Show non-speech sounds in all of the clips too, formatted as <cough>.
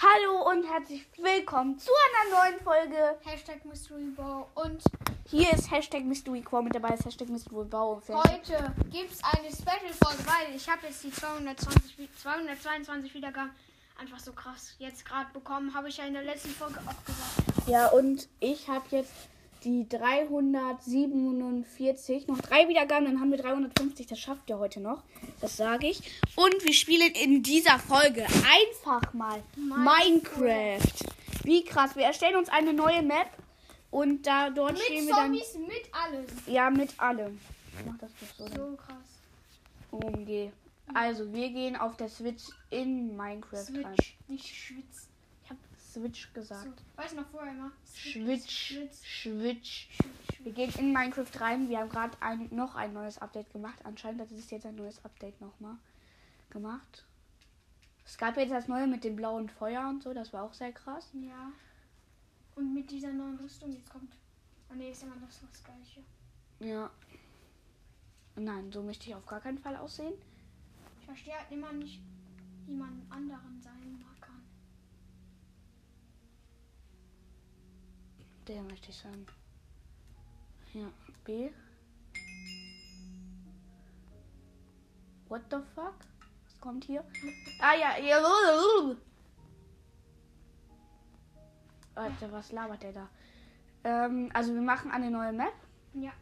Hallo und herzlich willkommen zu einer neuen Folge. Hashtag Mystery Bow. Und Hier ist Hashtag MysteryQuo mit dabei, ist Hashtag MysteryBau. heute gibt es eine Special-Folge, weil ich habe jetzt die 220, Wi- 222 Wiedergaben einfach so krass jetzt gerade bekommen. Habe ich ja in der letzten Folge auch gesagt. Ja, und ich habe jetzt die 347, noch drei Wiedergaben, dann haben wir 350. Das schafft ihr heute noch. Das sage ich. Und wir spielen in dieser Folge einfach mal Minecraft. Wie krass. Wir erstellen uns eine neue Map. Und da dort Mit stehen wir dann. Zombies, mit alles. Ja, mit allem. Ich mach das doch so. dann. So krass. OMG. Also, wir gehen auf der Switch in Minecraft rein. Switch, nicht Schwitz. Switch gesagt. So, weiß noch vorher immer. Switch. Switch. Schwitz. Wir gehen in Minecraft rein. Wir haben gerade ein, noch ein neues Update gemacht. Anscheinend hat es jetzt ein neues Update nochmal gemacht. Es gab jetzt das neue mit dem blauen Feuer und so. Das war auch sehr krass. Ja. Und mit dieser neuen Rüstung jetzt kommt. Oh ne, ist immer noch so das gleiche. Ja. Nein, so möchte ich auf gar keinen Fall aussehen. Ich verstehe halt immer nicht, wie man anderen sein kann. Der möchte ich sagen. Ja, B. What the fuck? Was kommt hier? Ah ja, ja. Alter, was labert der da? Ähm, also wir machen eine neue Map. Ja.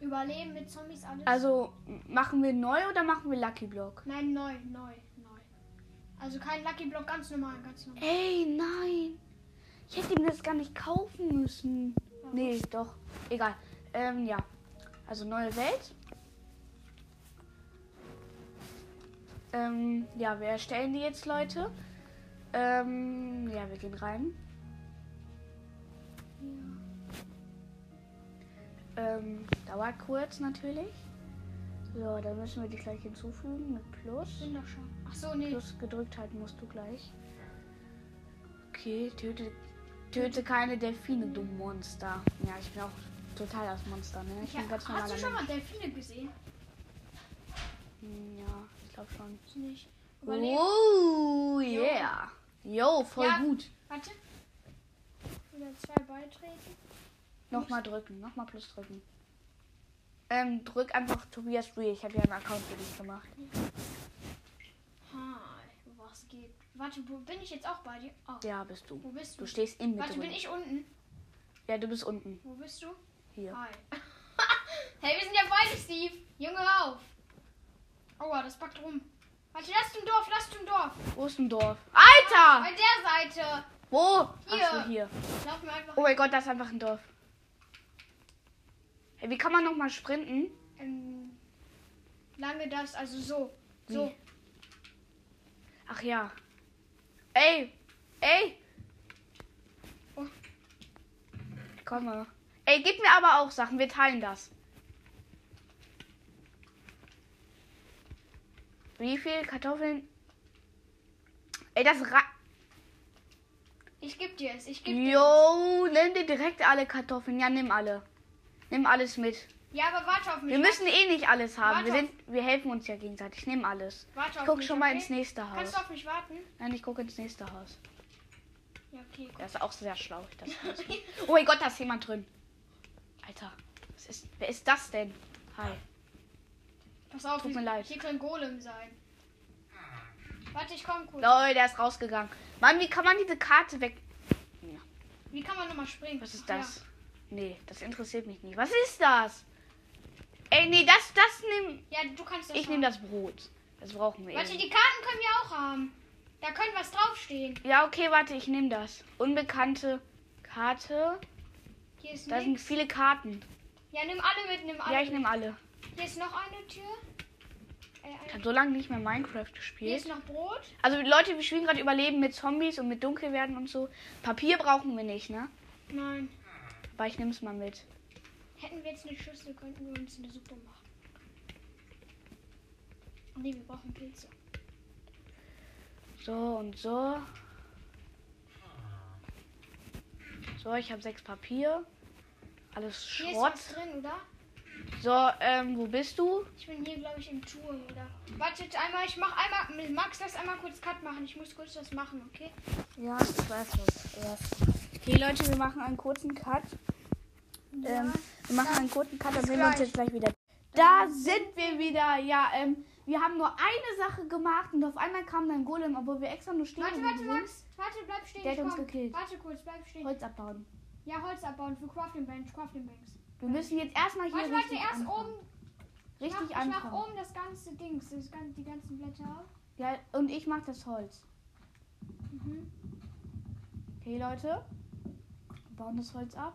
Überleben mit Zombies alles. Also machen wir neu oder machen wir Lucky Block? Nein, neu, neu, neu. Also kein Lucky Block, ganz normal, ganz normal. Ey, nein. Ich hätte ihm das gar nicht kaufen müssen. Ja, Nee, doch. Egal. Ähm, ja. Also neue Welt. Ähm, ja, wir erstellen die jetzt, Leute. Ähm, ja, wir gehen rein. Ähm, dauert kurz natürlich. So, dann müssen wir die gleich hinzufügen mit Plus. Bin doch schon. Ach so, nee. Plus gedrückt halten musst du gleich. Okay, töte, töte keine Delfine, du Monster. Ja, ich bin auch total das Monster, ne? Ich Ja, bin ganz hast du schon mal. Delfine gesehen? Hm, Ja, ich glaube schon. Nicht. Überleben. Oh, yeah. Jo, voll Ja. gut. Warte. Wieder zwei beitreten. Nochmal drücken, nochmal plus drücken. Ähm, drück einfach Tobias Free. Ich habe ja einen Account für dich gemacht. Hi, was geht? Warte, wo bin ich jetzt auch bei dir? Oh, Ja, bist du. wo bist du? Du stehst in Mitte. Warte, bin ich unten? Ja, du bist unten. Wo bist du? Hier. Hi. <laughs> hey, wir sind ja beide Steve. Junge, auf. Aua, das packt rum. Warte, lass zum Dorf, lass zum Dorf. Wo ist ein Dorf? Alter! Bei der Seite. Wo? Hier. Achso, hier. Laufen wir einfach Oh mein Gott, das ist einfach ein Dorf. Hey, wie kann man noch mal sprinten? ähm, lange das, also so. So. Wie? Ach ja. Ey, ey. Oh. Komm mal. Ey, gib mir aber auch Sachen. Wir teilen das. Wie viel Kartoffeln? Ey, das ra Ich geb dir es, ich geb dir es. Jo, nimm dir direkt alle Kartoffeln. Ja, nimm alle. Nimm alles mit. Ja, aber warte auf mich. Wir müssen eh nicht alles haben. Wir, sind, wir helfen uns ja gegenseitig. Ich nehme alles. warte Ich auf guck mich, schon mal okay? ins nächste Haus. Kannst du auf mich warten? Nein, ich gucke ins nächste Haus. Ja, okay. Das ist auch sehr schlau. Das oh mein Gott, da ist jemand drin. Alter, was ist, wer ist das denn? Hi. Pass auf, Tut mir leid. hier kann Golem sein. Warte, ich komm kurz. Leute, der ist rausgegangen. Mann, wie kann man diese Karte weg... Wie kann man nochmal springen? Was ist Ach, das? Nee, das interessiert mich nicht. Was ist das? Ey, nee, das, das nimm... Ja, du kannst das Ich nehme das Brot. Das brauchen wir Warte, eh. die Karten können wir auch haben. Da könnte was draufstehen. Ja, okay, warte, ich nehme das. Unbekannte Karte. Hier ist Da sind nichts. viele Karten. Ja, nimm alle mit, nimm alle. Ja, ich nehme alle. Hier ist noch eine Tür. Äh, Ich habe so lange nicht mehr Minecraft Hier gespielt. ist noch Brot. Also Leute, wir spielen gerade Überleben mit Zombies und mit Dunkelwerden und so. Papier brauchen wir nicht, ne? Nein. Aber ich nehme es mal mit. Hätten wir jetzt eine Schüssel, könnten wir uns eine Suppe machen. Nee, wir brauchen Pilze. So und so. So, ich habe sechs Papier. Alles Hier ist Schrott. was drin, oder? So, ähm, wo bist du? Ich bin hier, glaube ich, im Turm, oder? Wartet einmal, ich mach einmal. Max, lass einmal kurz Cut machen. Ich muss kurz was machen, okay? Ja, ich weiß was. Okay, Leute, wir machen einen kurzen Cut. Ähm, wir machen einen kurzen Cut, dann sehen wir uns jetzt gleich wieder. Da sind wir wieder. Ja, ähm, wir haben nur eine Sache gemacht und auf einmal kam dann Golem, obwohl wir extra nur stehen Warte, warte. Max. Warte, bleib stehen. Der hat ich uns gekillt. Warte kurz, bleib stehen. Holz abbauen. Ja, Holz abbauen für Crafting Bench, Crafting Banks. Wir müssen jetzt erstmal hier Warte, warte, erst anfangen. oben. Ich Richtig mach, ich mach anfangen. oben das ganze Dings, das, gan- die ganzen Blätter. Ja, und ich mach das Holz. Mhm. Okay, Leute. Wir bauen das Holz ab.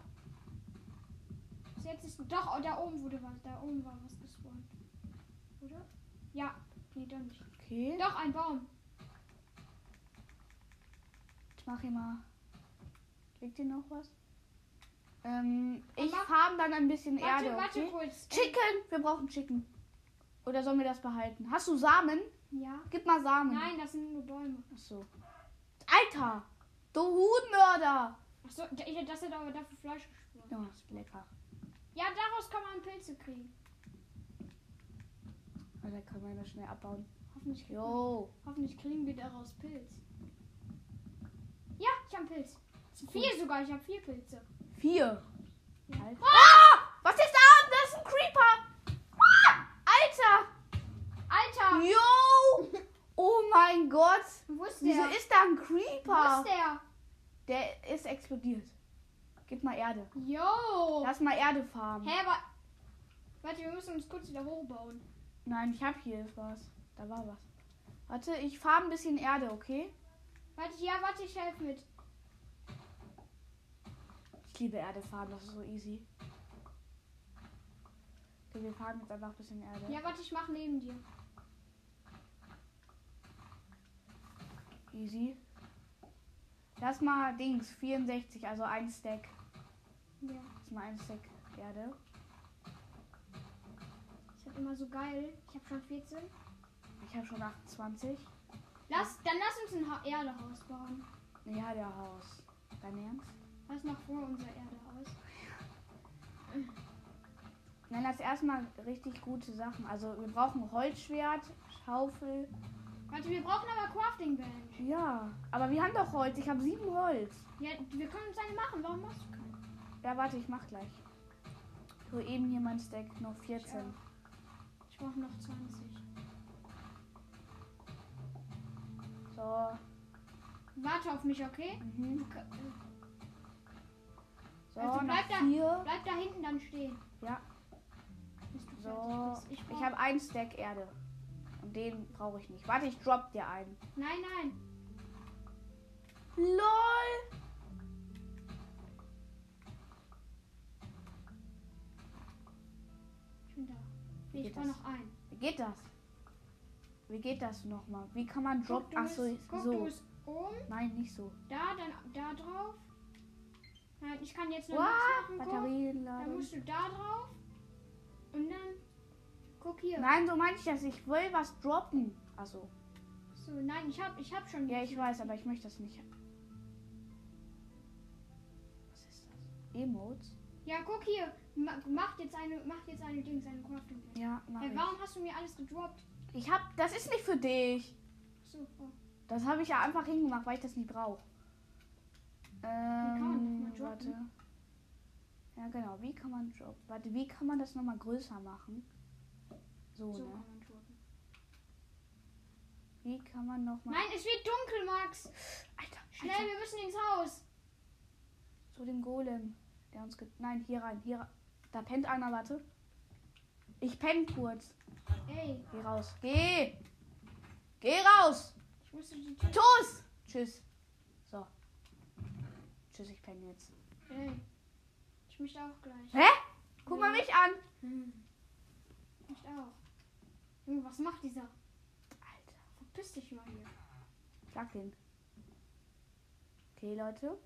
Bis Jetzt ist doch, oh, da oben wurde was, da oben war was gespawnt. Oder? Ja, nee, doch nicht. Okay. Doch, ein Baum. Ich mach hier mal. Kriegt ihr noch was? Ähm, ich farm dann ein bisschen Warte, Erde. warte Okay? kurz. Chicken! Wir brauchen Chicken. Oder sollen wir das behalten? Hast du Samen? Ja. Gib mal Samen. Nein, das sind nur Bäume. Achso. Alter! Du Huhnmörder! Achso, das hat aber dafür Fleisch gespawnt. Ja, ist lecker. Ja, daraus kann man Pilze kriegen. Also kann man das schnell abbauen. Hoffentlich, Jo. hoffentlich kriegen wir daraus Pilz. Ja, ich habe Pilz. Vier sogar, ich habe vier Pilze. Vier. Alter. Ah! Was ist da? Das ist ein Creeper! Ah! Alter! Alter! Jo! Oh mein Gott! Wo ist Wieso der? ist da ein Wo Creeper? ist der? Der ist explodiert. Gib mal Erde. Yo! Lass mal Erde farmen. Hä, aber. Warte, wir müssen uns kurz wieder hochbauen. Nein, ich hab hier was. Da war was. Warte, ich farm ein bisschen Erde, okay? Warte, ja, warte, ich helfe mit. Ich liebe Erde farmen, das ist so easy. Okay, wir farmen jetzt einfach ein bisschen Erde. Ja, warte, ich mach neben dir. Easy. Lass mal Dings, 64, also ein Stack. Ja. Lass mal ein Stack Erde. Ist halt immer so geil. Ich habe schon 14. Ich habe schon 28. Lass, dann lass uns ein ha Erdehaus bauen. Ja, der Haus. Dein Ernst? Was noch vor unser Erdehaus? Nein, das erstmal richtig gute Sachen. Also wir brauchen Holzschwert, Schaufel. Warte, wir brauchen aber Crafting Bench. Ja, aber wir haben doch Holz. Ich habe sieben Holz. Ja, wir können uns eine machen. Warum machst du keine? Ja, warte, ich mach gleich. So eben hier mein Stack, noch 14. Ich brauche noch 20. So. Warte auf mich, okay? Mhm. So, Also bleib da- vier. Bleib da hinten dann stehen. Ja, so. Ich, Ich habe einen Stack Erde. Und den brauche ich nicht. Warte, ich drop dir einen. Nein, nein. LOL! Ich bin da. Wie Ich geht brauche das? noch einen. Wie geht das? Wie geht das nochmal? Wie kann man drop? Guck, Achso, bist- guck, so. oben. Nein, nicht so. Da, dann da drauf. Nein, ich kann jetzt noch Wow, machen. Batterien Dann laden. musst du da drauf. Und dann. Guck hier. Nein, so meine ich das. Ich will was droppen. Also, So, nein, ich hab, ich hab schon. ja, ich weiß, aber ich möchte das nicht. Was ist das? Emotes? Ja, guck hier. Ma- Mach jetzt eine, mach jetzt eine Dings, eine Crafting. Ja, mach Hey, ich. warum hast du mir alles gedroppt? Ich hab, das ist nicht für dich. So, oh. Das habe ich ja einfach hingemacht, weil ich das nicht brauche. kann man Ähm, warte. Ja, genau. Wie kann man droppen? Warte, wie kann man das nochmal größer machen? So, so ne? kann man droppen. Wie kann man nochmal. Nein, es wird dunkel, Max. Alter, Schnell, Alter. wir müssen ins Haus. Zu dem Golem. Der uns. ge- Nein, hier rein. Hier. Da pennt einer, warte. Ich penn kurz. Ey, Geh raus. Geh! Geh raus! ich musste die Tür. Tu's! Tschüss. So. Tschüss, ich penne jetzt. Ey. Ich möchte auch gleich. Hä? Guck mal Ja. mich an. Hm. Ich auch. Junge, was macht dieser? Alter. Verpiss dich mal hier. Schlag den. Okay, Leute.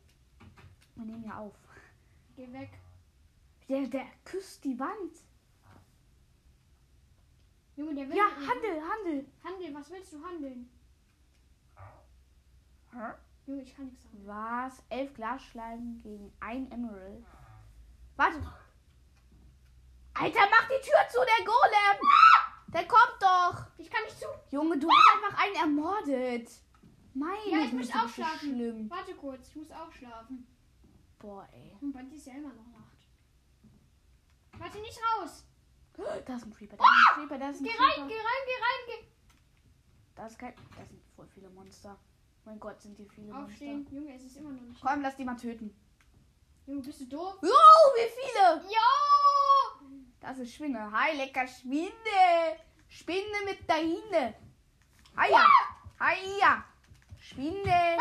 Wir nehmen ja auf. Geh weg. Der, der küsst die Wand. Junge, der will. Ja, Handel, Handel. Handel, was willst du handeln? Junge, ich kann nichts sagen. Was? Elf Glasscheiben gegen ein Emerald. Warte. Alter, mach die Tür zu, der Golem! Der kommt doch! Ich kann nicht zu. Junge, du hast einfach einen ermordet. Meine Ja, ich muss auch schlafen. schlimm. Warte kurz, ich muss auch schlafen. Boah, ey. Und bei dir ist ja immer noch Nacht. Warte nicht raus. Da ist ein Creeper, da ist ein Creeper, da ist ein Geh Creeper. rein, geh rein, geh rein, geh. Da ist kein. Da sind voll viele Monster. Mein Gott, sind hier viele Aufstehen. Monster. Junge, es ist immer noch nicht. Komm, lass die mal töten. Junge, bist du doof? Oh, wie viele! Jo! Das ist Schwinne. Hi, lecker Schwinde. Spinne mit dahinne. Hiya. Hiya. Schwinde.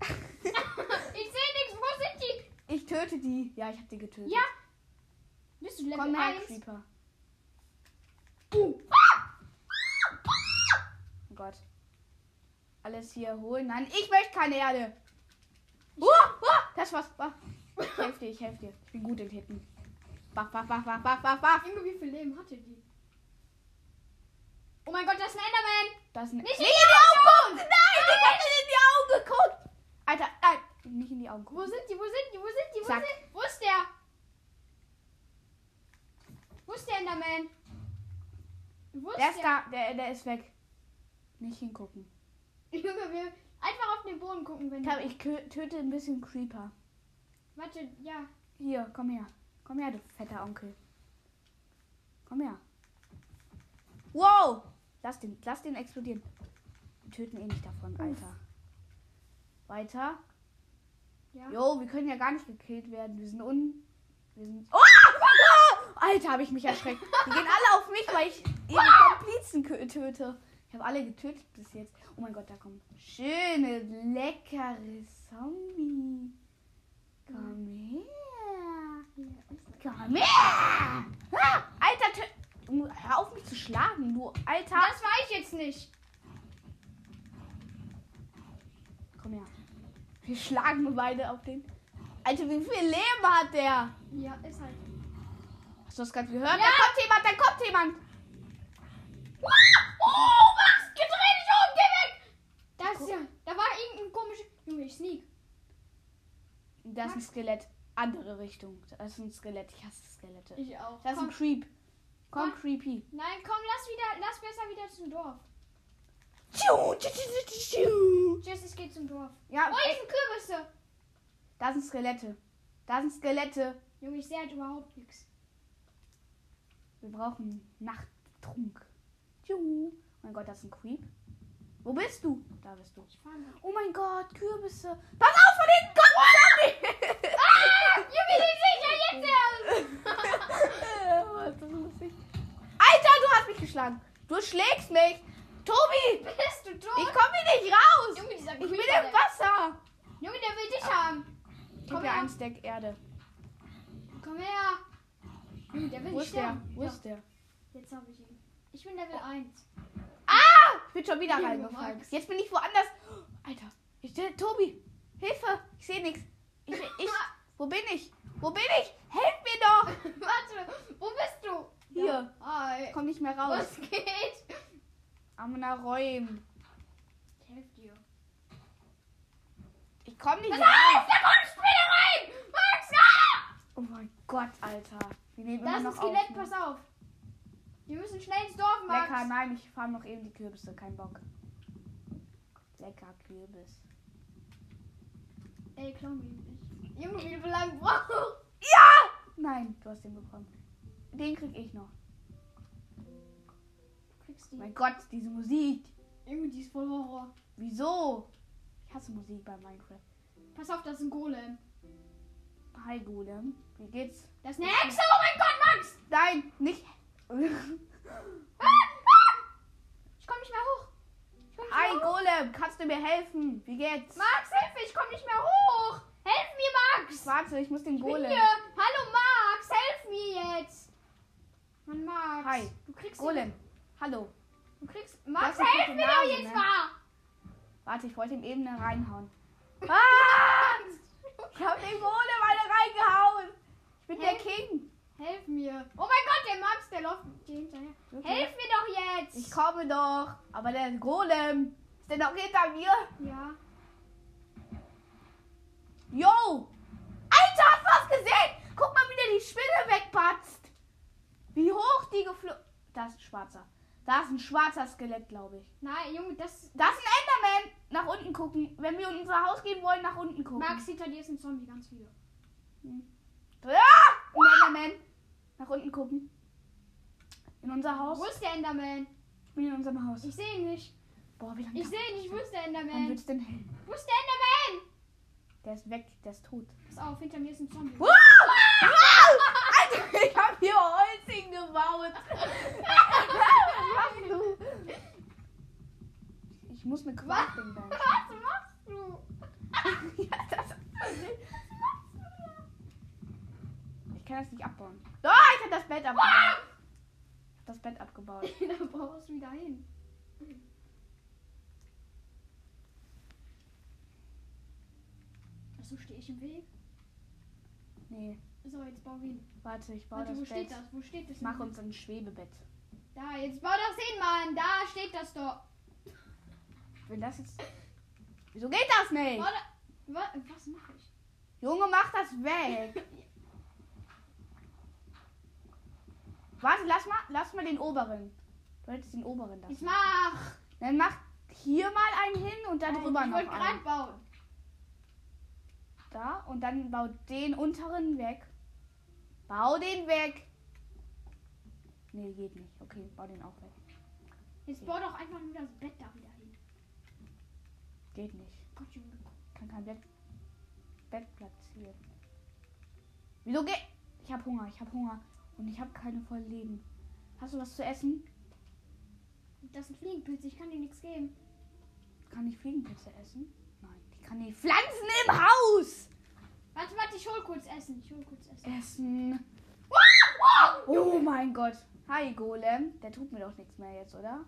<laughs> Ich sehe nichts. Wo sind die? Ich töte die. Ja, ich hab die getötet. Ja. Bist du Level Komm her, 1? Creeper. Oh Gott. Alles hier holen. Nein, ich möchte keine Erde. Uh, uh, das war's. Wach. Ich helfe dir, ich helfe dir. Ich bin gut in Hitten. Wach, wach, wach, wach, wach, wach, wach. Junge, wie viel Leben hatte die? Oh mein Gott, das ist ein Enderman. Das ist ein... Nicht in die die Augen! Nein, ich hätte in die Augen geguckt! Alter, nein, nicht in die Augen Wo gucken. sind die? Wo sind die? Wo sind die? Wo Zack. sind Wo ist der? Wo ist der Enderman? Wo ist Der ist da, der, der ist weg. Nicht hingucken. Junge, wir einfach auf den Boden gucken, wenn Ich, töte ein bisschen Creeper. Warte, ja. Hier, komm her. Komm her, du fetter Onkel. Komm her. Wow! Lass den, lass den explodieren. Wir töten eh nicht davon, Alter. Weiter. Ja. Jo, wir können ja gar nicht gekillt werden. Wir sind un... Wir sind... Oh! Alter, habe ich mich erschreckt. <laughs> Die gehen alle auf mich, weil ich ihre Komplizen töte. Ich habe alle getötet bis jetzt. Oh mein Gott, da kommt schöne, leckere Zombie. Komm her. Komm her. Alter, hör auf mich zu schlagen, du Alter. Das war ich jetzt nicht. Komm her. Wir schlagen beide auf den. Alter, wie viel Leben hat der? Ja, ist halt. Hast du das gerade gehört? Ja. Da kommt jemand, da kommt jemand. Oh, Max, geh dreh dich um, geh weg! Da ist ja. Da war irgendein komischer. Junge, ich sneak. Da ist ein Skelett. Andere Richtung. Da ist ein Skelett. Ich hasse Skelette. Ich auch. Da ist ein Komm. Creep. Komm, Komm. Creepy. Nein, komm, lass wieder, lass besser wieder zum Dorf. Tschu, tschu, tschu, tschu, tschu. Tschüss, ich geh zum Dorf. Ja, Oh, ey, sind Kürbisse. da sind Skelette. Da sind Skelette. Junge, ich sehe halt überhaupt nichts. Wir brauchen Nachttrunk. Tschu. Mein Gott, das ist ein Creep. Wo bist du? Da bist du. Ich. Oh mein Gott, Kürbisse. Pass auf, von hinten kommt ein Zombie. Ah, ich jetzt erst. <laughs> Alter, du hast mich geschlagen. Du schlägst mich. Tobi, Bist du ich tot? komme hier nicht raus. Junge, dieser Ich bin im Wasser. Junge, der will dich haben. Ich Komm ja her. einen Stack Erde. Komm her. Junge, der will Wo ist der? sterben. Wo ist der? Jetzt habe ich ihn. Ich bin Level 1. Ah! Ich bin schon wieder reingefallen. Jetzt bin ich woanders. Alter, ich, Tobi, Hilfe. Ich sehe nichts. Ich, ich, <laughs> wo bin ich? Wo bin ich? Helf mir doch. <laughs> Warte, wo bist du? Hier. Ja. Hi. Ich komm nicht mehr raus. Was geht? Amna Räum. Ich helfe dir. Ich komm nicht Was raus. Da kommt Spinner rein! Max, ah! Oh mein Gott, Alter. Wir nehmen Da ist immer ein noch Skelett, auf. ne? pass auf. Wir müssen schnell ins Dorf, Max. Lecker, nein, ich farm noch eben die Kürbisse. Kein Bock. Lecker Kürbis. Ey, klau mir nicht. Junge, wie viel lang braucht? Ja! Nein, du hast den bekommen. Den krieg ich noch. Du kriegst die. Mein Gott, diese Musik. Junge, die ist voll Horror. Wieso? Ich hasse Musik bei Minecraft. Pass auf, das ist ein Golem. Hi, Golem. Wie geht's? Das ist eine Hexe, oh mein Gott, Max! Nein, nicht. Ich komm nicht mehr hoch. Hi. Golem. Kannst du mir helfen? Wie geht's? Max, hilf mir, ich komm nicht mehr hoch. Helf mir, Max. Warte, ich muss den Ich Golem. hier. Hallo, Max, helf mir jetzt. Mann, Max. Hi. Du kriegst Golem. Hallo. Du kriegst. Max, helf mir doch jetzt ne? mal. Warte, ich wollte ihm eben eine reinhauen. <laughs> Ah! Ich hab den Golem alle reingehauen. Ich bin der Hä? King. Helf mir. Oh mein Gott, der Max, der läuft dir hinterher. Wirklich? Helf mir doch jetzt. Ich komme doch. Aber der Golem ist der noch hinter mir? ja. Yo! Alter, hast du was gesehen? Guck mal, wie der die Spinne wegpatzt. Wie hoch die geflogen. Da ist ein schwarzer. Da ist ein schwarzer Skelett, glaube ich. Nein, Junge, das. Da ist ein Enderman. Nach unten gucken. Wenn wir in unser Haus gehen wollen, nach unten gucken. Max, hinter dir ist ein Zombie, ganz viele. Ja! Enderman. Nach unten gucken. In unser Haus. Wo ist der Enderman? Ich bin in unserem Haus. Ich sehe ihn nicht. Boah, wie lange Ich sehe ihn nicht. Wo ist der Wann Enderman? wird's denn hell? Wo ist der Enderman? Der ist weg. Der ist tot. Pass auf, hinter mir ist ein Zombie. Wow! Wow! Alter, ich hab hier Holz hingebaut. Was machst du? Ich muss eine Crafting Bench. Was machst du? <laughs> ja, das ich kann das nicht abbauen. Oh, ich hab das Bett abgebaut. Ich hab das Bett abgebaut. da baust du wieder hin. Achso, stehe ich im Weg? Nee, So, jetzt bau hin. warte, ich baue Warte, wo das steht Bett. das? Wo steht das? Ich mach uns ein Schwebebett. Da, jetzt bau das hin, Mann. Da steht das doch. Wenn das jetzt. Wieso geht das nicht? Was mache ich? Junge, mach das weg. <laughs> Warte, lass mal, lass mal den oberen. Du hättest den oberen Ich lassen. mach. Dann mach hier mal einen hin und dann drüber ich noch wollte gerade einen. bauen. Da und dann bau den unteren weg. Bau den weg. Nee, geht nicht. Okay, bau den auch weg. Jetzt bau doch einfach nur das Bett da wieder hin. Geht nicht. Gott, Junge. Kann kein Bett, Bett platzieren. Wieso geht? Ich hab Hunger, ich hab Hunger. Und ich habe keine voll Leben. Hast du was zu essen? Das sind Fliegenpilze, ich kann dir nichts geben. Kann ich Fliegenpilze essen? Nein. Ich kann die Pflanzen im Haus Warte, warte, ich hol kurz Essen. Ich hol kurz Essen. essen. Oh mein Gott. Hi, Golem. Der tut mir doch nichts mehr jetzt, oder?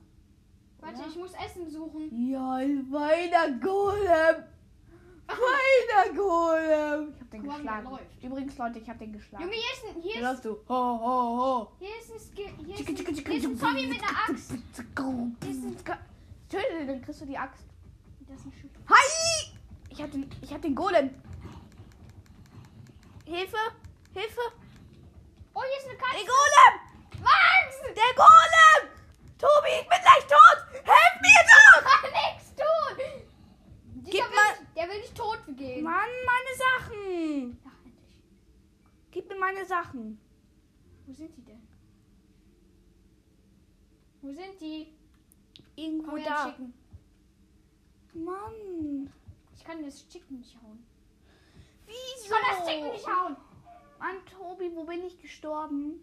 Warte, Oder? ich muss Essen suchen. Ja, weiter Golem. Weiter Golem. Ich hab den Guck mal, wie er geschlagen. läuft. Übrigens, Leute, ich hab den geschlagen. Junge, hier ist ein, hier Hier ist, läufst du. Ho, ho, ho. hier ist ein, Ski- hier ist ein, hier ist ein Zombie mit einer Axt. Töte den, dann kriegst du die Axt. Das ist ein Schiff. Hi! Ich hab den, ich hab den Golem. Hilfe! Hilfe! Oh, hier ist eine Katze. Der Golem! Max! Der Golem! Tobi, ich bin gleich tot! Helf mir doch! kann nichts tun. Dieser Gib mal- Der will nicht tot gehen. Mann, meine Sachen! Ach, endlich. Gib mir meine Sachen. Wo sind die denn? Wo sind die? Irgendwo Komm da. Chicken. Mann. Ich kann das Chicken nicht hauen. Wieso? Ich kann das Chicken nicht hauen. Mann, Tobi, wo bin ich gestorben?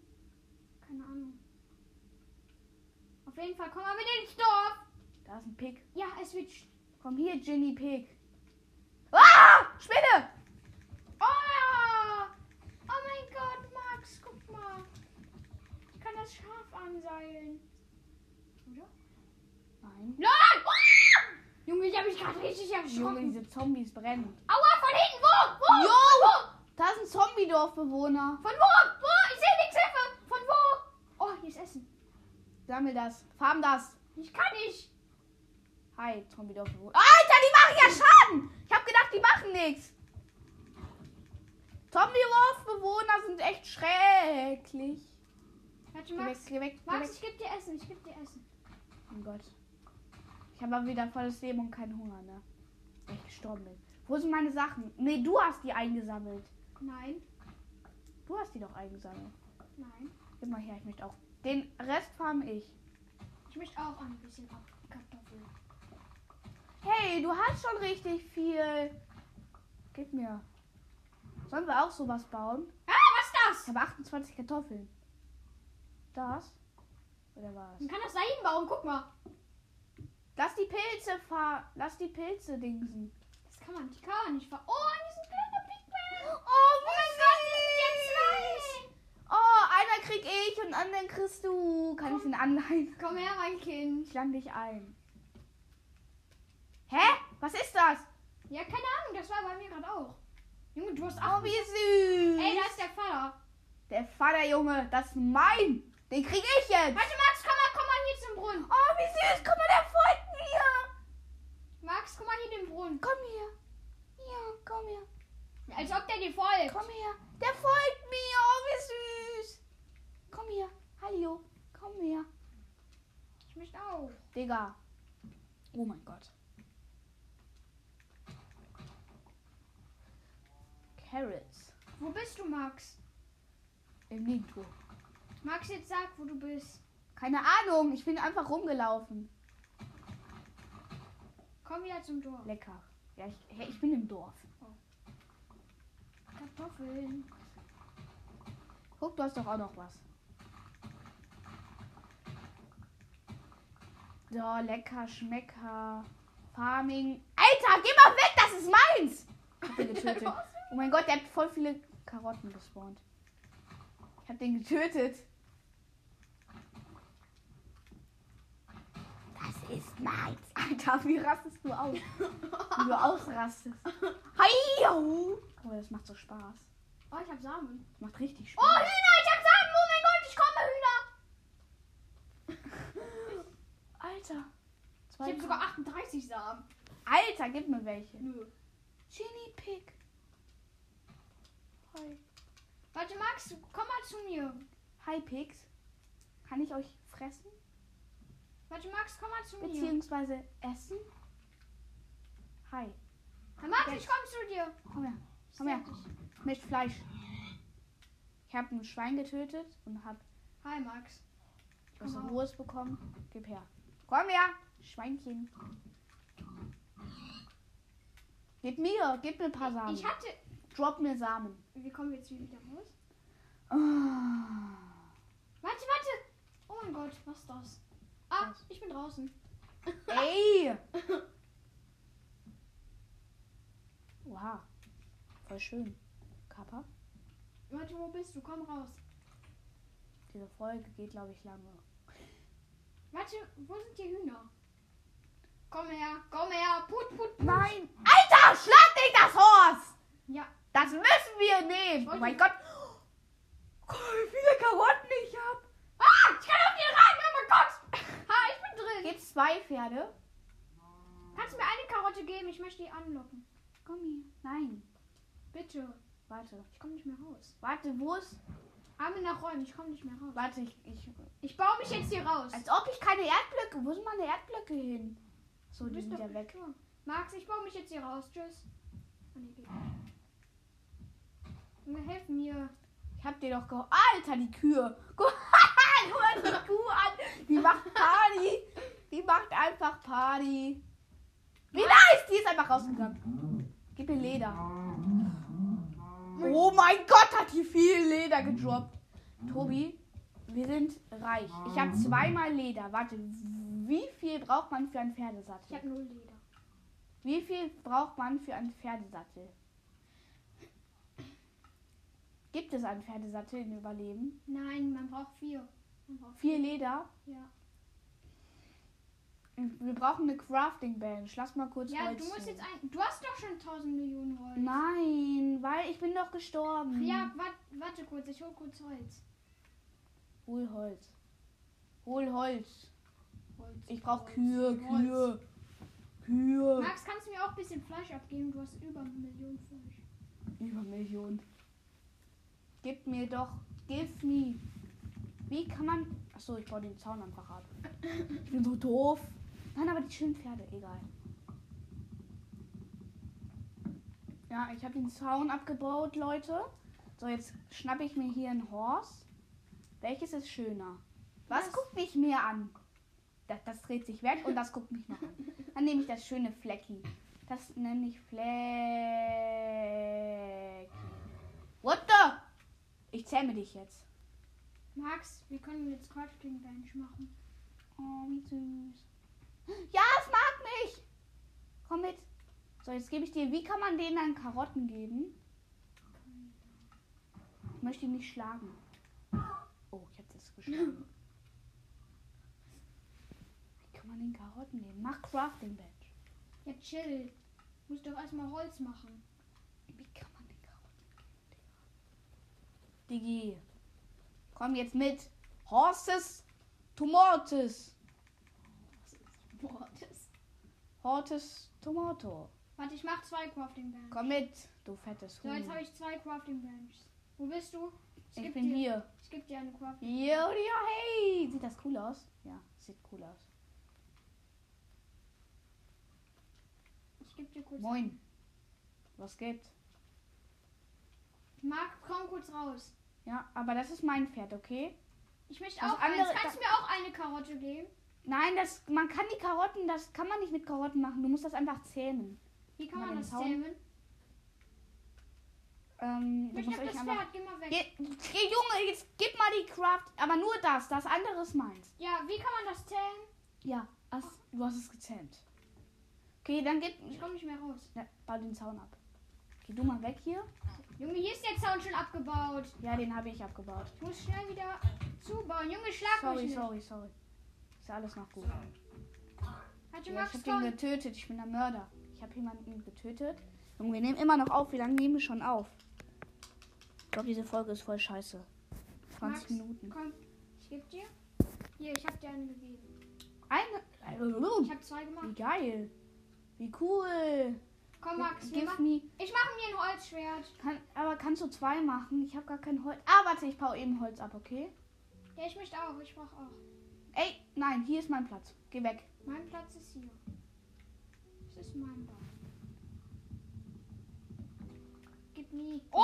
Keine Ahnung. Auf jeden Fall, komm mal mit ins Dorf. Da ist ein Pig. Ja, es wird. Komm hier, Ginny Pig. Spinne! Oh! Oh mein Gott, Max, guck mal. Ich kann das Schaf anseilen. Oder? Nein. Nein! Ah! Junge, ich habe mich gerade richtig Junge, erschrocken. diese Zombies brennen. Aua, von hinten! Wo? Wo? Jo! Von Da ist ein Zombie-Dorfbewohner. wo? Von wo? Wo? Ich sehe nichts, Hilfe! Von wo? Oh, hier ist Essen. Sammel das. Farm das. Ich kann nicht. Hi, Zombie-Dorfbewohner. Alter, die machen ja Schaden! Ich hab gedacht, die machen nichts. Zombie-Dorfbewohner sind echt schrecklich. Warte, Geh weg, Max. geh weg, geh Max, weg. ich gebe dir Essen. Ich gebe dir Essen. Oh Gott. Ich habe aber wieder volles Leben und keinen Hunger, ne? Weil ich gestorben bin. Wo sind meine Sachen? Nee, du hast die eingesammelt. Nein. Du hast die doch eingesammelt. Nein. Gib mal her, ich möchte auch. Den Rest farm ich. Ich möchte auch ein bisschen Kartoffeln. Hey, du hast schon richtig viel. Gib mir. Sollen wir auch sowas bauen? Ah, was ist Ich das? habe 28 Kartoffeln. Das? Oder was? Man kann das da hinbauen. Guck mal. Lass die Pilze fahren. Lass die Pilze dingsen. Das kann man, die kann man nicht ver... Oh, hier ist ein kleiner Pigman. Oh, Jetzt zwei. Oh, einer krieg ich und anderen kriegst du. Kann ich den anleihen? Komm her, mein Kind. Ich lade dich ein. Hä? Was ist das? Ja, keine Ahnung, das war bei mir gerade auch. Junge, du hast Oh, auch... wie süß. Ey, da ist der Vater. Der Vater, Junge, das ist mein. Den krieg ich jetzt. Warte, Max, komm mal, komm mal hier zum Brunnen. Oh, wie süß. Guck mal, der folgt mir. Max, komm mal hier den Brunnen. Komm her. Ja, komm her. Als ob der dir folgt. Komm her. Der folgt mir. Oh, wie süß. Komm hier. Hallo, komm her. Ich möchte auch. Digga. Oh mein Gott. Carrots. Wo bist du, Max? Im Nirgendwo. Max, jetzt sag, wo du bist. Keine Ahnung, ich bin einfach rumgelaufen. Komm wieder zum Dorf. Lecker. Ja, ich, ich bin im Dorf. Kartoffeln. Guck, du hast doch auch noch was. So, lecker, schmecker. Farming. Alter, geh mal weg, das ist meins! Hab den <laughs> getötet. Oh mein Gott, der hat voll viele Karotten gespawnt. Ich hab den getötet. Das ist meins. Alter, wie rastest du aus? Wie du ausrastest. Hi! Oh, das macht so Spaß. Oh, ich hab Samen. Das macht richtig Oh, Spaß. Hühner, ich hab Samen. Oh mein Gott, ich komme, Hühner. Alter. Ich hab sogar 38 Samen. Alter, gib mir welche. Nö. Ginny Pig. Hi. Warte, Max, komm mal zu mir. Hi Pigs. Kann ich euch fressen? Warte, Max, komm mal zu mir. Beziehungsweise essen? Hi. Na, Max, ich komm zu dir. Komm her. Komm her. Ich möchte Fleisch. Ich habe ein Schwein getötet und habe Hi, Max. Komm auf. Rohes bekommen. Gib her. Komm her. Schweinchen. Gib mir. Gib mir ein paar Samen. Ich hatte. Drop mir Samen. Wir kommen jetzt wieder raus. Ah. Warte, warte. Oh mein Gott, was ist das? Ah, Was? ich bin draußen. Ey! <laughs> Wow. Voll schön. Kappa. Warte, wo bist du? Komm raus. Diese Folge geht, glaube ich, lange. Warte, wo sind die Hühner? Komm her, komm her. Put, put, put. Nein! Alter, schlag nicht das Horst! Ja, Das müssen wir nehmen! Oh mein Gott! Guck mal, wie viele Karotten ich hab! Ah, ich kann auf dir rein, oh mein Gott. Ha, ich bin drin. Gibt's zwei Pferde? Kannst du mir eine Karotte geben? Ich möchte die anlocken. Komm hier. Nein. Bitte. Warte. Ich komme nicht mehr raus. Warte, wo ist. Arme nach Räumen, ich komme nicht mehr raus. Warte, ich. ich Ich baue mich jetzt hier raus. als ob ich keine Erdblöcke. Wo sind meine Erdblöcke hin? So, Du die bist sind ja weg. Sure. Max, ich baue mich jetzt hier raus. Tschüss. Oh, nee, geht nicht. Junge, helf mir. Ich hab dir doch geholfen. Alter, die Kühe. Guck <laughs> guck mal die Kuh an. Die macht Party. Die macht einfach Party. Wie nice. Die ist einfach rausgegangen. Gib mir Leder. Oh mein Gott, hat die viel Leder gedroppt. Tobi, wir sind reich. Ich habe zweimal Leder. Warte, wie viel braucht man für einen Ich Pferdesattel? habe null Leder. Wie viel braucht man für einen Pferdesattel? Gibt es einen Pferdesattel in Überleben? Nein, man braucht vier. Man braucht Vier Leder? Ja. Wir brauchen eine Crafting Bench. Lass mal kurz Ja, Holz du musst nehmen. jetzt ein. Du hast doch schon 1000 Millionen Holz. Nein, weil ich bin doch gestorben. Ja, wart, warte kurz, ich hol kurz Holz. Hol Holz. Hol Holz. Ich brauche Kühe. Kühe. Kühe. Max, kannst du mir auch ein bisschen Fleisch abgeben? Du hast über eine Million Fleisch. Über Millionen. Gib mir doch. Give me. Wie kann man. Achso, ich baue den Zaun einfach ab. Ich bin so doof. Nein, aber die schönen Pferde, egal. Ja, ich habe den Zaun abgebaut, Leute. So, jetzt schnappe ich mir hier ein Horse. Welches ist schöner? Was Das- guckt mich mehr an? Das, das dreht sich weg und das guckt mich noch an. Dann nehme ich das schöne Flecki. Das nenne ich Flecki. What the? Ich zähme dich jetzt. Max, wir können jetzt Crafting Bench machen. Oh, wie süß. Ja, es mag mich. Komm mit. So, jetzt gebe ich dir. Wie kann man denen dann Karotten geben? Ich möchte ihn nicht schlagen. Oh, ich habe das geschlagen. Kann man den Karotten geben? Mach Crafting Bench. Ja, chill. Muss doch erstmal Holz machen. Wie kann man den Karotten geben, Digga? Digi. Komm jetzt mit. Horses, Tomates. Das. Hortes, Tomato. Warte, ich mach zwei Crafting Bench. Komm mit, du fettes So, jetzt Huhn. habe ich zwei Crafting Benches. Wo bist du? Ich, Ich geb bin dir, hier. Ich gebe dir eine Craft. Jo, ja, hey. Sieht das cool aus? Ja, sieht cool aus. Gebe dir kurz. Moin. Was geht? Marc, komm kurz raus. Ja, aber das ist mein Pferd, okay? Ich möchte Das auch andere- eins. Kannst du mir auch eine Karotte geben? Nein, das, man kann die Karotten, das kann man nicht mit Karotten machen. Du musst das einfach zähmen. Wie kann man den das Zaun. zähmen? Ähm, Ich hab das einfach... Pferd, geh mal weg. Geh, geh, Junge, jetzt gib mal die Craft. Aber nur das, das andere ist meins. Ja, wie kann man das zählen? Ja, das, du hast es gezähmt. Okay, dann gib... Ich komme nicht mehr raus. Ja, bau den Zaun ab. Geh du mal weg hier. Junge, hier ist der Zaun schon abgebaut. Ja, den habe ich abgebaut. Ich muss schnell wieder zubauen. Junge, schlag Sorry, mich nicht. sorry, sorry. Ist alles noch gut. Hatte Ja, Max ich habe ihn getötet. Ich bin der Mörder. Ich habe jemanden getötet. Und wir nehmen immer noch auf. Wie lange nehmen wir schon auf? Ich glaube, diese Folge ist voll scheiße. 20 Max, Minuten. Komm, ich geb dir. Hier, ich hab dir eine gegeben. Eine. Ich hab zwei gemacht. Wie geil. Wie cool. Komm, Max, Give machen, me. ich mache mir ein Holzschwert. Kann, aber kannst du zwei machen? Ich habe gar kein Holz. Ah, warte, ich baue eben Holz ab, okay? Ja, ich möchte auch. Ich brauche auch. Ey, nein, hier ist mein Platz. Geh weg. Mein Platz ist hier. Das ist mein Bau. Gib mir. Oh!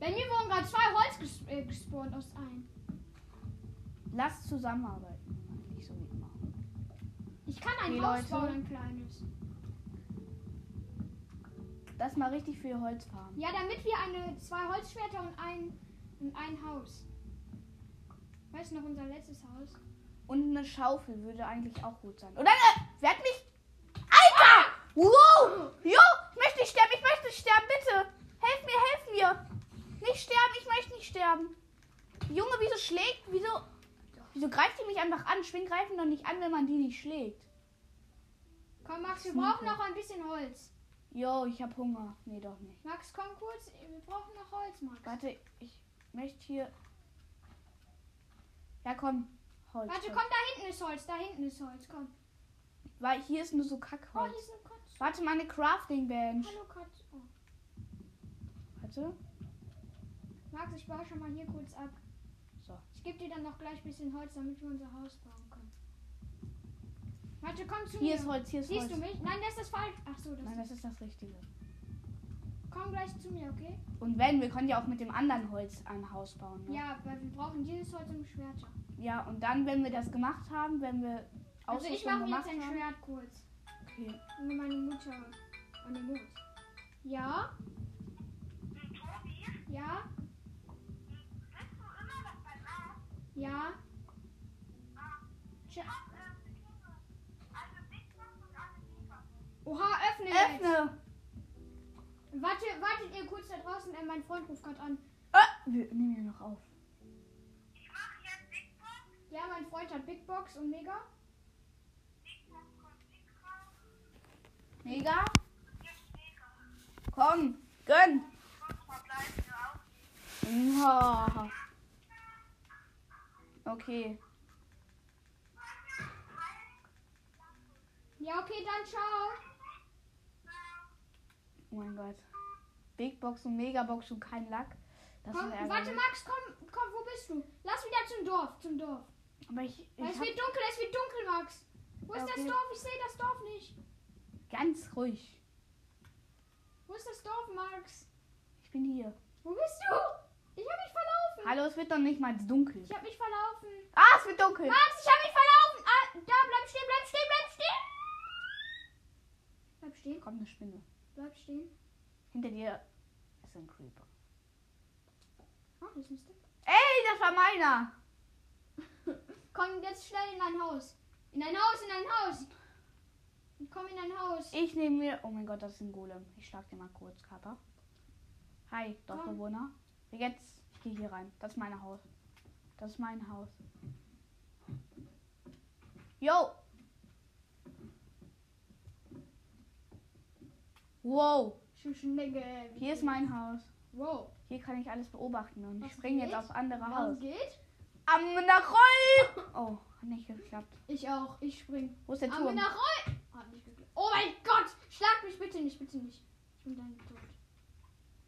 Bei mir wurden gerade zwei Holz ges äh, gespawnt aus ein. Lass zusammenarbeiten. Eigentlich so wie immer. Ich kann ein Die Haus Leute- bauen, ein kleines. Lass mal richtig viel Holz farmen. Ja, damit wir eine, zwei Holzschwerter und ein, und ein Haus. Weißt du noch unser letztes Haus? Und eine Schaufel würde eigentlich auch gut sein. Oder eine. Wer hat mich. Alter! Wow! Jo! Ich möchte nicht sterben, ich möchte nicht sterben, bitte! Helf mir, helf mir! Nicht sterben, ich möchte nicht sterben. Junge, wieso schlägt. Wieso. Wieso greift die mich einfach an? Schwing greifen doch nicht an, wenn man die nicht schlägt. Komm, Max, wir brauchen noch ein bisschen Holz. Jo, ich hab Hunger. Nee, doch nicht. Max, komm kurz. Wir brauchen noch Holz, Max. Warte, ich möchte hier. Ja, komm. Holz. Warte, komm, da hinten ist Holz. Da hinten ist Holz. Komm. Weil hier ist nur so Oh, Kackholz. hier ist. Warte, meine Crafting Bench. Hallo, Katze. Oh. Warte. Max, ich baue schon mal hier kurz ab. So. Ich gebe dir dann noch gleich ein bisschen Holz, damit wir unser Haus bauen. Warte, komm zu Hier mir. ist Holz, hier ist Siehst Holz. du mich? Nein, das ist falsch. Ach so, das Nein, ist. das ist das Richtige. Komm gleich zu mir, okay? Und wenn, wir können ja auch mit dem anderen Holz ein Haus bauen. Ne? Ja, weil wir brauchen dieses Holz und Schwerter. ja, und dann, wenn wir das gemacht haben, wenn wir Also ich mache mir jetzt ein haben. Schwert kurz. Okay. Und meine Mutter an den Mund. Ja? Ja? Ja? Öffne jetzt. Öffne! Warte, wartet ihr kurz da draußen, äh, mein Freund ruft gerade an. Äh, wir nehmen ja noch auf. Ja, mein Freund hat Big Box und Mega. Mega? Komm, gönn! Ja. Okay. Ja, okay, dann ciao. Oh mein Gott. Big Box und Megabox und kein Lack. Das Komm, warte, Max, komm, komm, wo bist du? Lass wieder zum Dorf, zum Dorf. Aber ich, ich es wird dunkel, es wird dunkel, Max. Wo ist Okay. das Dorf? Ich sehe das Dorf nicht. ganz ruhig. Wo ist das Dorf, Max? Ich bin hier. Wo bist du? Ich habe mich verlaufen. Hallo, es wird doch nicht mal dunkel. Ich habe mich verlaufen. Ah, es wird dunkel. Max, ich habe mich verlaufen. Ah, da, bleib stehen, bleib stehen, bleib stehen. Bleib stehen, Kommt eine Spinne. Bleib stehen. Hinter dir ist ein Creeper. Ah, das ist ein Stick. Ey, das war meiner. <laughs> Komm jetzt schnell in ein Haus. In ein Haus, in ein Haus. Komm in ein Haus. Ich nehme mir. Oh mein Gott, das ist ein Golem. Ich schlag dir mal kurz, Kappa. Hi, Dorfbewohner. Jetzt, ich gehe hier rein. Das ist mein Haus. Das ist mein Haus. Yo! Wow, hier ist mein Haus. Wow. Hier kann ich alles beobachten und ich Was springe jetzt aufs andere Was Haus. geht? Am Nachroll! Oh, hat nicht geklappt. Ich auch. Ich spring. Wo ist der Turm? nach Roll. Hat nicht geklappt. Oh mein Gott! Schlag mich bitte nicht, bitte nicht. Ich bin dann tot.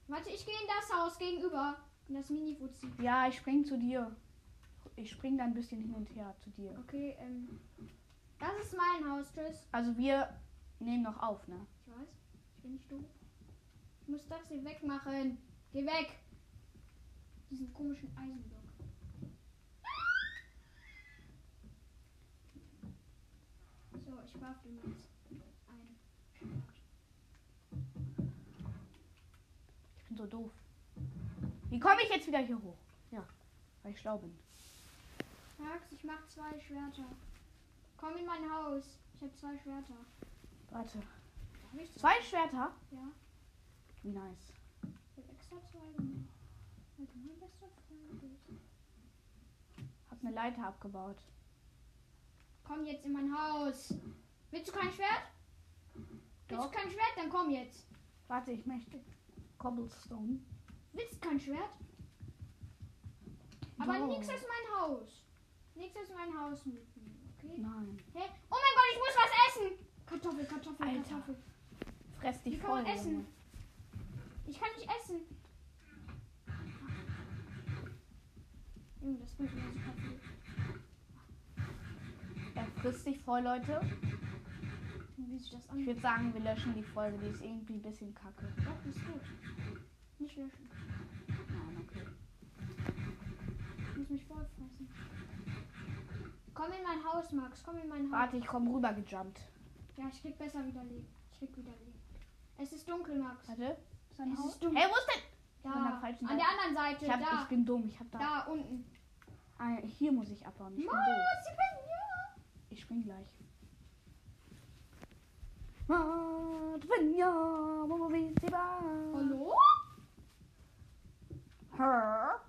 Warte, ich gehe in das Haus gegenüber. In das Mini-Fuzzi. Ja, ich spring zu dir. Ich spring da ein bisschen hin und her zu dir. Okay, ähm. Das ist mein Haus, tschüss. Also wir nehmen noch auf, ne? Ich weiß. Ich bin nicht doof. Ich muss das hier wegmachen. Geh weg. Diesen komischen Eisenblock. So, ich warf den jetzt ein. Ich bin so doof. Wie komme ich jetzt wieder hier hoch? Ja, weil ich schlau bin. Max, ich mach zwei Schwerter. Komm in mein Haus. Ich habe zwei Schwerter. Warte. Zwei Schwerter? Ja. Wie nice. Ich hab eine Leiter abgebaut. Komm jetzt in mein Haus. Willst du kein Schwert? Willst Doch. du kein Schwert? Dann komm jetzt. Warte, ich möchte Cobblestone. Willst du kein Schwert? Aber Doch. nichts aus mein Haus. Nichts aus mein Haus mitnehmen, okay? Nein. Hä? Oh mein Gott, ich muss was essen! Kartoffel, Kartoffel, Alter. Kartoffel. Man essen? Ich kann nicht essen. Junge, das bringt mir super viel. Er frisst dich voll, Leute. Wie sich das Ich an? würde sagen, wir löschen die Folge. Die ist irgendwie ein bisschen kacke. Doch, ist gut. Nicht löschen. Nein, okay. Ich muss mich voll fressen. Komm in mein Haus, Max. Komm in mein Haus. Warte, ich komme rüber gejumpt. Ja, ich krieg besser wieder Leben. Ich krieg wieder Leben. Es ist dunkel, Max. Warte. Ist ein Es Haus? ist dunkel. Hey, wo ist denn? Da. an der An der anderen Seite. Ich, hab, da. ich bin dumm. Ich hab da. da unten. Ah, hier muss ich abbauen. Ich bin doof. ich bin hier. Ich spring gleich. Momoviziba. Hallo? Ha.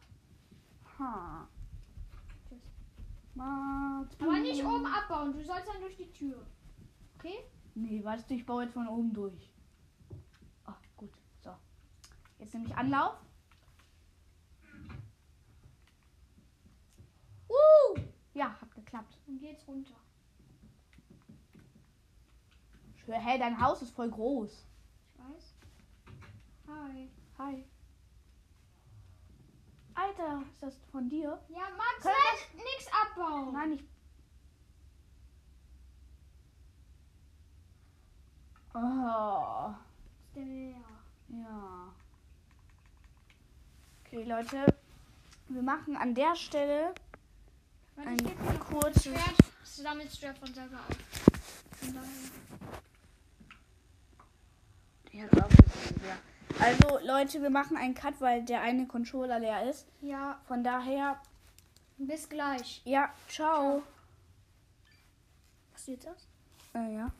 Madrinya. Aber nicht oben abbauen. Du sollst dann durch die Tür. Okay? Nee, warte, ich baue jetzt von oben durch. Jetzt nehme ich Anlauf. Uh! Ja, hat geklappt. Dann geht's runter. Schön. Hey, dein Haus ist voll groß. Ich weiß. Hi. Hi. Alter, ist das von dir? Ja, Max, Können nein, nix abbauen. Nein, ich. Oh. Ja. Okay, Leute. Wir machen an der Stelle ein kurzes. Schwert. Das sammelt Schwert von selber auf. Von daher. Ja. Also, Leute, wir machen einen Cut, weil der eine Controller leer ist. Ja, Von daher, bis gleich. ja, ciao. Was du jetzt aus? Äh, ja.